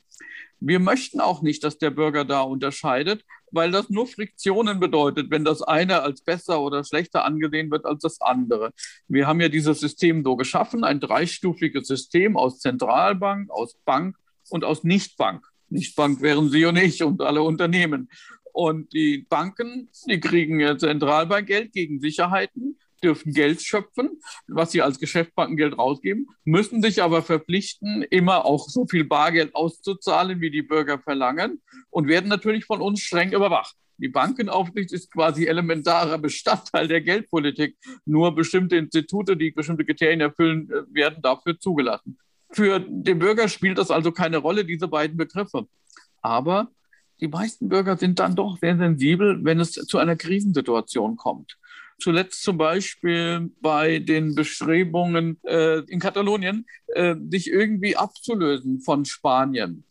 Wir möchten auch nicht, dass der Bürger da unterscheidet, weil das nur Friktionen bedeutet, wenn das eine als besser oder schlechter angesehen wird als das andere. Wir haben ja dieses System so geschaffen, ein dreistufiges System aus Zentralbank, aus Bank und aus Nichtbank. Nichtbank wären Sie und ich und alle Unternehmen. Und die Banken, die kriegen Zentralbankgeld gegen Sicherheiten dürfen Geld schöpfen, was sie als Geschäftsbankengeld rausgeben, müssen sich aber verpflichten, immer auch so viel Bargeld auszuzahlen, wie die Bürger verlangen und werden natürlich von uns streng überwacht. Die Bankenaufsicht ist quasi elementarer Bestandteil der Geldpolitik. Nur bestimmte Institute, die bestimmte Kriterien erfüllen, äh, werden dafür zugelassen. Für den Bürger spielt das also keine Rolle, diese beiden Begriffe. Aber die meisten Bürger sind dann doch sehr sensibel, wenn es zu einer Krisensituation kommt. Zuletzt zum Beispiel bei den Bestrebungen äh, in Katalonien, äh, sich irgendwie abzulösen von Spanien.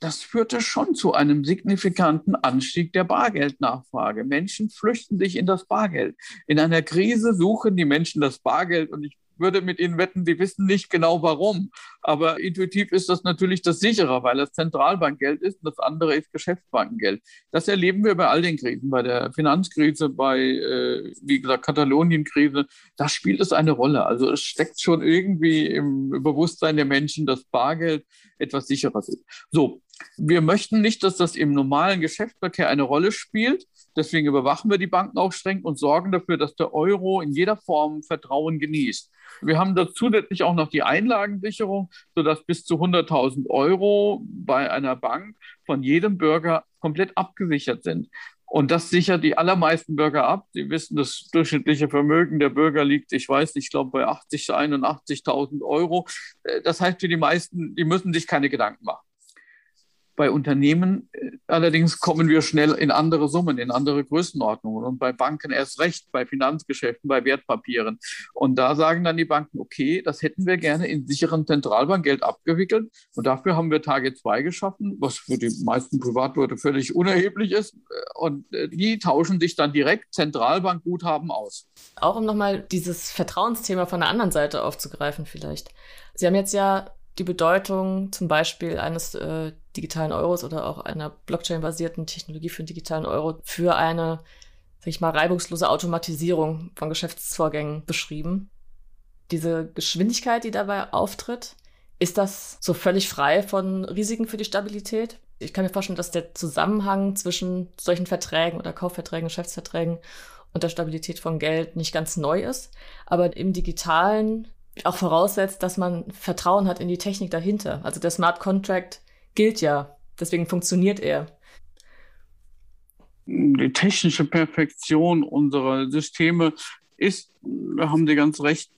Das führte schon zu einem signifikanten Anstieg der Bargeldnachfrage. Menschen flüchten sich in das Bargeld. In einer Krise suchen die Menschen das Bargeld und ich würde mit Ihnen wetten, Sie wissen nicht genau warum. Aber intuitiv ist das natürlich das sichere, weil das Zentralbankgeld ist und das andere ist Geschäftsbankengeld. Das erleben wir bei all den Krisen, bei der Finanzkrise, bei, äh, wie gesagt, Katalonien-Krise. Da spielt es eine Rolle. Also es steckt schon irgendwie im Bewusstsein der Menschen, dass Bargeld etwas sicheres ist. So, wir möchten nicht, dass das im normalen Geschäftsverkehr eine Rolle spielt. Deswegen überwachen wir die Banken auch streng und sorgen dafür, dass der Euro in jeder Form Vertrauen genießt. Wir haben da zusätzlich auch noch die Einlagensicherung, sodass bis zu 100.000 Euro bei einer Bank von jedem Bürger komplett abgesichert sind. Und das sichert die allermeisten Bürger ab. Sie wissen, das durchschnittliche Vermögen der Bürger liegt, ich weiß nicht, ich glaube bei 80, 81.000 Euro. Das heißt für die meisten, die müssen sich keine Gedanken machen. Bei Unternehmen, äh, Allerdings kommen wir schnell in andere Summen, in andere Größenordnungen und bei Banken erst recht, bei Finanzgeschäften, bei Wertpapieren. Und da sagen dann die Banken, okay, das hätten wir gerne in sicheren Zentralbankgeld abgewickelt und dafür haben wir Target 2 geschaffen, was für die meisten Privatleute völlig unerheblich ist. Und äh, die tauschen sich dann direkt Zentralbankguthaben aus. Auch um nochmal dieses Vertrauensthema von der anderen Seite aufzugreifen vielleicht. Sie haben jetzt ja die Bedeutung zum Beispiel eines äh, digitalen Euros oder auch einer Blockchain-basierten Technologie für den digitalen Euro für eine, sag ich mal, reibungslose Automatisierung von Geschäftsvorgängen beschrieben. Diese Geschwindigkeit, die dabei auftritt, ist das so völlig frei von Risiken für die Stabilität? Ich kann mir vorstellen, dass der Zusammenhang zwischen solchen Verträgen oder Kaufverträgen, Geschäftsverträgen und der Stabilität von Geld nicht ganz neu ist. Aber im digitalen auch voraussetzt, dass man Vertrauen hat in die Technik dahinter. Also der Smart Contract gilt ja, deswegen funktioniert er. Die technische Perfektion unserer Systeme ist, da haben Sie ganz recht,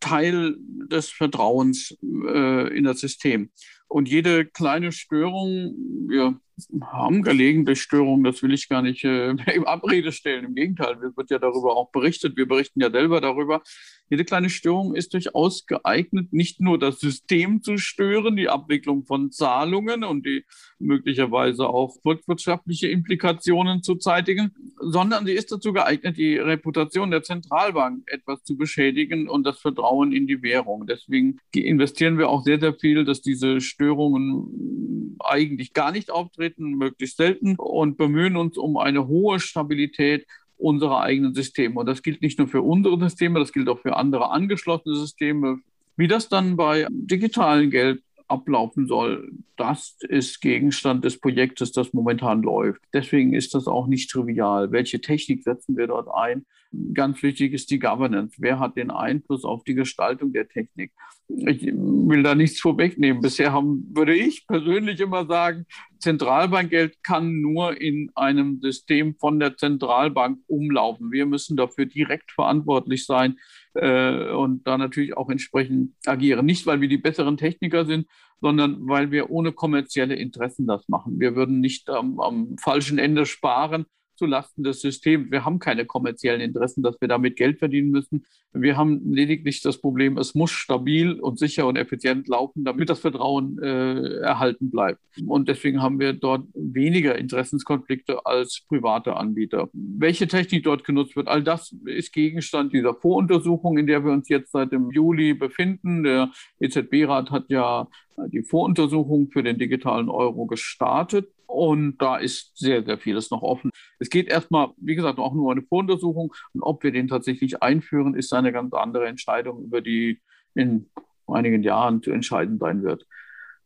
Teil des Vertrauens äh, in das System. Und jede kleine Störung, wir haben gelegentlich Störungen, das will ich gar nicht äh, im Abrede stellen. Im Gegenteil, es wird ja darüber auch berichtet. Wir berichten ja selber darüber. Jede kleine Störung ist durchaus geeignet, nicht nur das System zu stören, die Abwicklung von Zahlungen und die möglicherweise auch volkswirtschaftliche Implikationen zu zeitigen, sondern sie ist dazu geeignet, die Reputation der Zentralbank etwas zu beschädigen und das Vertrauen in die Währung. Deswegen investieren wir auch sehr, sehr viel, dass diese Störungen eigentlich gar nicht auftreten, möglichst selten und bemühen uns um eine hohe Stabilität unserer eigenen Systeme. Und das gilt nicht nur für unsere Systeme, das gilt auch für andere angeschlossene Systeme. Wie das dann bei digitalen Geld ablaufen soll, das ist Gegenstand des Projektes, das momentan läuft. Deswegen ist das auch nicht trivial. Welche Technik setzen wir dort ein? Ganz wichtig ist die Governance. Wer hat den Einfluss auf die Gestaltung der Technik? Ich will da nichts vorwegnehmen. Bisher haben, würde ich persönlich immer sagen, Zentralbankgeld kann nur in einem System von der Zentralbank umlaufen. Wir müssen dafür direkt verantwortlich sein äh, und da natürlich auch entsprechend agieren. Nicht, weil wir die besseren Techniker sind, sondern weil wir ohne kommerzielle Interessen das machen. Wir würden nicht am, am falschen Ende sparen, zulasten des Systems. Wir haben keine kommerziellen Interessen, dass wir damit Geld verdienen müssen. Wir haben lediglich das Problem, es muss stabil und sicher und effizient laufen, damit das Vertrauen äh, erhalten bleibt. Und deswegen haben wir dort weniger Interessenskonflikte als private Anbieter. Welche Technik dort genutzt wird, all das ist Gegenstand dieser Voruntersuchung, in der wir uns jetzt seit dem Juli befinden. Der EZB-Rat hat ja die Voruntersuchung für den digitalen Euro gestartet. Und da ist sehr, sehr vieles noch offen. Es geht erstmal, wie gesagt, auch nur eine Voruntersuchung. Und ob wir den tatsächlich einführen, ist eine ganz andere Entscheidung, über die in einigen Jahren zu entscheiden sein wird.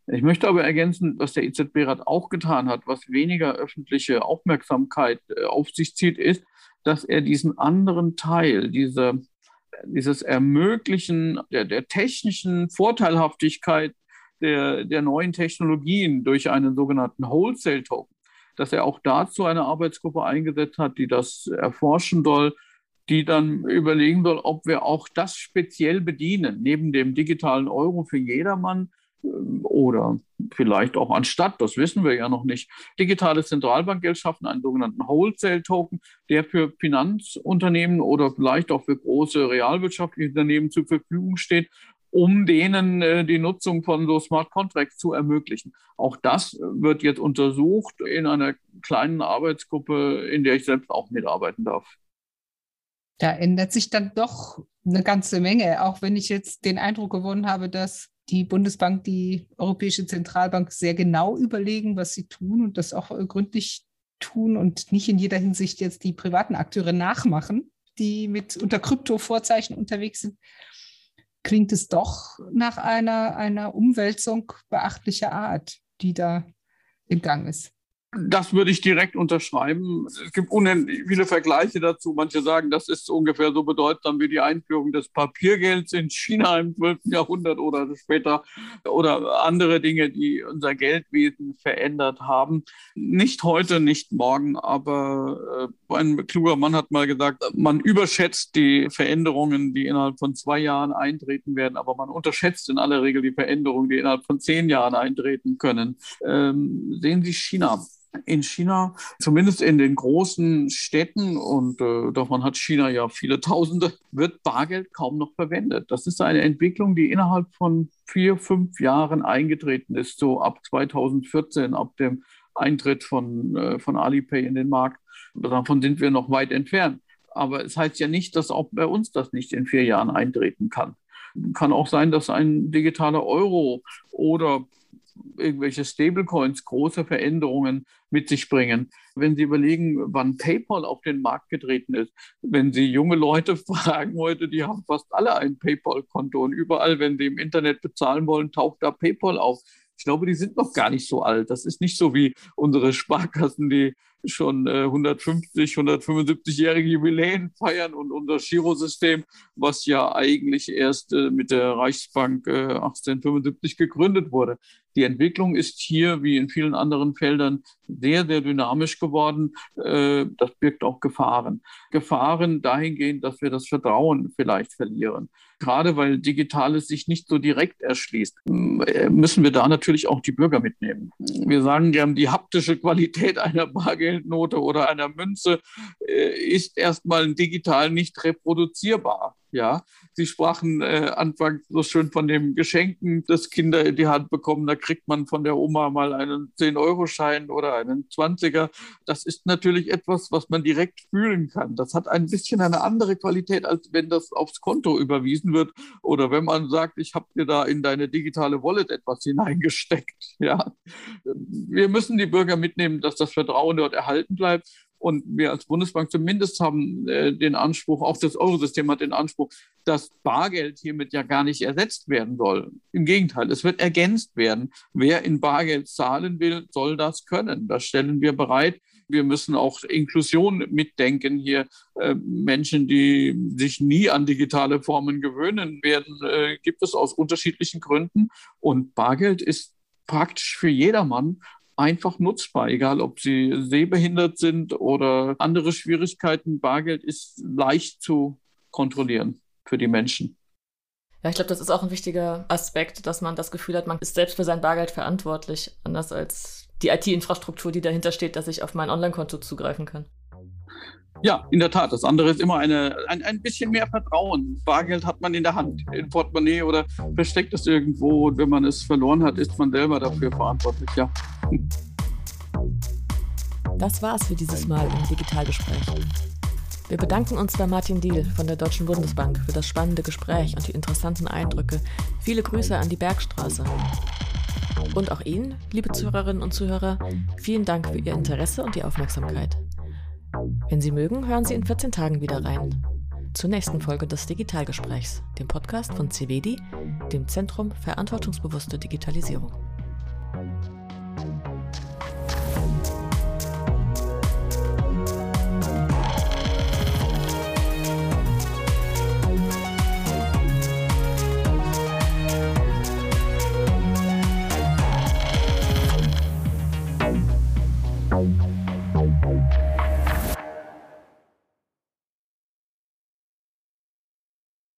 Ich möchte aber ergänzen, was der EZB-Rat auch getan hat, was weniger öffentliche Aufmerksamkeit äh, auf sich zieht, ist, dass er diesen anderen Teil, diese, dieses Ermöglichen der, der technischen Vorteilhaftigkeit der, der neuen Technologien durch einen sogenannten Wholesale-Token, dass er auch dazu eine Arbeitsgruppe eingesetzt hat, die das erforschen soll, die dann überlegen soll, ob wir auch das speziell bedienen, neben dem digitalen Euro für jedermann ähm, oder vielleicht auch anstatt, das wissen wir ja noch nicht, digitales Zentralbankgeld schaffen, einen sogenannten Wholesale-Token, der für Finanzunternehmen oder vielleicht auch für große realwirtschaftliche Unternehmen zur Verfügung steht um denen äh, die Nutzung von so Smart Contracts zu ermöglichen. Auch das wird jetzt untersucht in einer kleinen Arbeitsgruppe, in der ich selbst auch mitarbeiten darf. Da ändert sich dann doch eine ganze Menge, auch wenn ich jetzt den Eindruck gewonnen habe, dass die Bundesbank, die Europäische Zentralbank sehr genau überlegen, was sie tun und das auch äh, gründlich tun und nicht in jeder Hinsicht jetzt die privaten Akteure nachmachen, die mit unter Krypto-Vorzeichen unterwegs sind klingt es doch nach einer, einer Umwälzung beachtlicher Art, die da im Gang ist. Das würde ich direkt unterschreiben. Es gibt unendlich viele Vergleiche dazu. Manche sagen, das ist ungefähr so bedeutsam wie die Einführung des Papiergelds in China im 12. Jahrhundert oder später oder andere Dinge, die unser Geldwesen verändert haben. Nicht heute, nicht morgen, aber äh, ein kluger Mann hat mal gesagt, man überschätzt die Veränderungen, die innerhalb von zwei Jahren eintreten werden, aber man unterschätzt in aller Regel die Veränderungen, die innerhalb von zehn Jahren eintreten können. Ähm, sehen Sie China in China, zumindest in den großen Städten, und äh, davon hat China ja viele Tausende, wird Bargeld kaum noch verwendet. Das ist eine Entwicklung, die innerhalb von vier, fünf Jahren eingetreten ist, so ab 2014, ab dem Eintritt von, äh, von Alipay in den Markt. Davon sind wir noch weit entfernt. Aber es heißt ja nicht, dass auch bei uns das nicht in vier Jahren eintreten kann. Kann auch sein, dass ein digitaler Euro oder irgendwelche Stablecoins große Veränderungen mit sich bringen. Wenn Sie überlegen, wann PayPal auf den Markt getreten ist, wenn Sie junge Leute fragen heute, die haben fast alle ein PayPal-Konto und überall, wenn sie im Internet bezahlen wollen, taucht da PayPal auf. Ich glaube, die sind noch gar nicht so alt. Das ist nicht so wie unsere Sparkassen, die schon äh, 150, 175-jährige Jubiläen feiern und unser Girosystem, was ja eigentlich erst äh, mit der Reichsbank äh, 1875 gegründet wurde. Die Entwicklung ist hier, wie in vielen anderen Feldern, sehr, sehr dynamisch geworden. Äh, das birgt auch Gefahren. Gefahren dahingehend, dass wir das Vertrauen vielleicht verlieren. Gerade weil Digitales sich nicht so direkt erschließt, äh, müssen wir da natürlich auch die Bürger mitnehmen. Wir sagen gern, die haptische Qualität einer Bargeld Geldnote oder einer Münze äh, ist erstmal digital nicht reproduzierbar. Ja, Sie sprachen äh, anfangs so schön von dem Geschenken, das Kinder in die Hand bekommen. Da kriegt man von der Oma mal einen 10-Euro-Schein oder einen 20er. Das ist natürlich etwas, was man direkt fühlen kann. Das hat ein bisschen eine andere Qualität, als wenn das aufs Konto überwiesen wird oder wenn man sagt, ich habe dir da in deine digitale Wallet etwas hineingesteckt. Ja, wir müssen die Bürger mitnehmen, dass das Vertrauen dort erhalten bleibt. Und wir als Bundesbank zumindest haben äh, den Anspruch, auch das Eurosystem hat den Anspruch, dass Bargeld hiermit ja gar nicht ersetzt werden soll. Im Gegenteil, es wird ergänzt werden. Wer in Bargeld zahlen will, soll das können. Das stellen wir bereit. Wir müssen auch Inklusion mitdenken hier. Äh, Menschen, die sich nie an digitale Formen gewöhnen werden, äh, gibt es aus unterschiedlichen Gründen. Und Bargeld ist praktisch für jedermann einfach nutzbar, egal ob sie sehbehindert sind oder andere Schwierigkeiten. Bargeld ist leicht zu kontrollieren für die Menschen. Ja, ich glaube, das ist auch ein wichtiger Aspekt, dass man das Gefühl hat, man ist selbst für sein Bargeld verantwortlich, anders als die IT-Infrastruktur, die dahinter steht, dass ich auf mein Online-Konto zugreifen kann. Ja, in der Tat. Das andere ist immer eine, ein, ein bisschen mehr Vertrauen. Bargeld hat man in der Hand, im Portemonnaie oder versteckt es irgendwo. Und wenn man es verloren hat, ist man selber dafür verantwortlich. Ja. Das war's für dieses Mal im Digitalgespräch. Wir bedanken uns bei Martin Diehl von der Deutschen Bundesbank für das spannende Gespräch und die interessanten Eindrücke. Viele Grüße an die Bergstraße. Und auch Ihnen, liebe Zuhörerinnen und Zuhörer, vielen Dank für Ihr Interesse und die Aufmerksamkeit. Wenn Sie mögen, hören Sie in 14 Tagen wieder rein. Zur nächsten Folge des Digitalgesprächs, dem Podcast von CVD, dem Zentrum Verantwortungsbewusste Digitalisierung.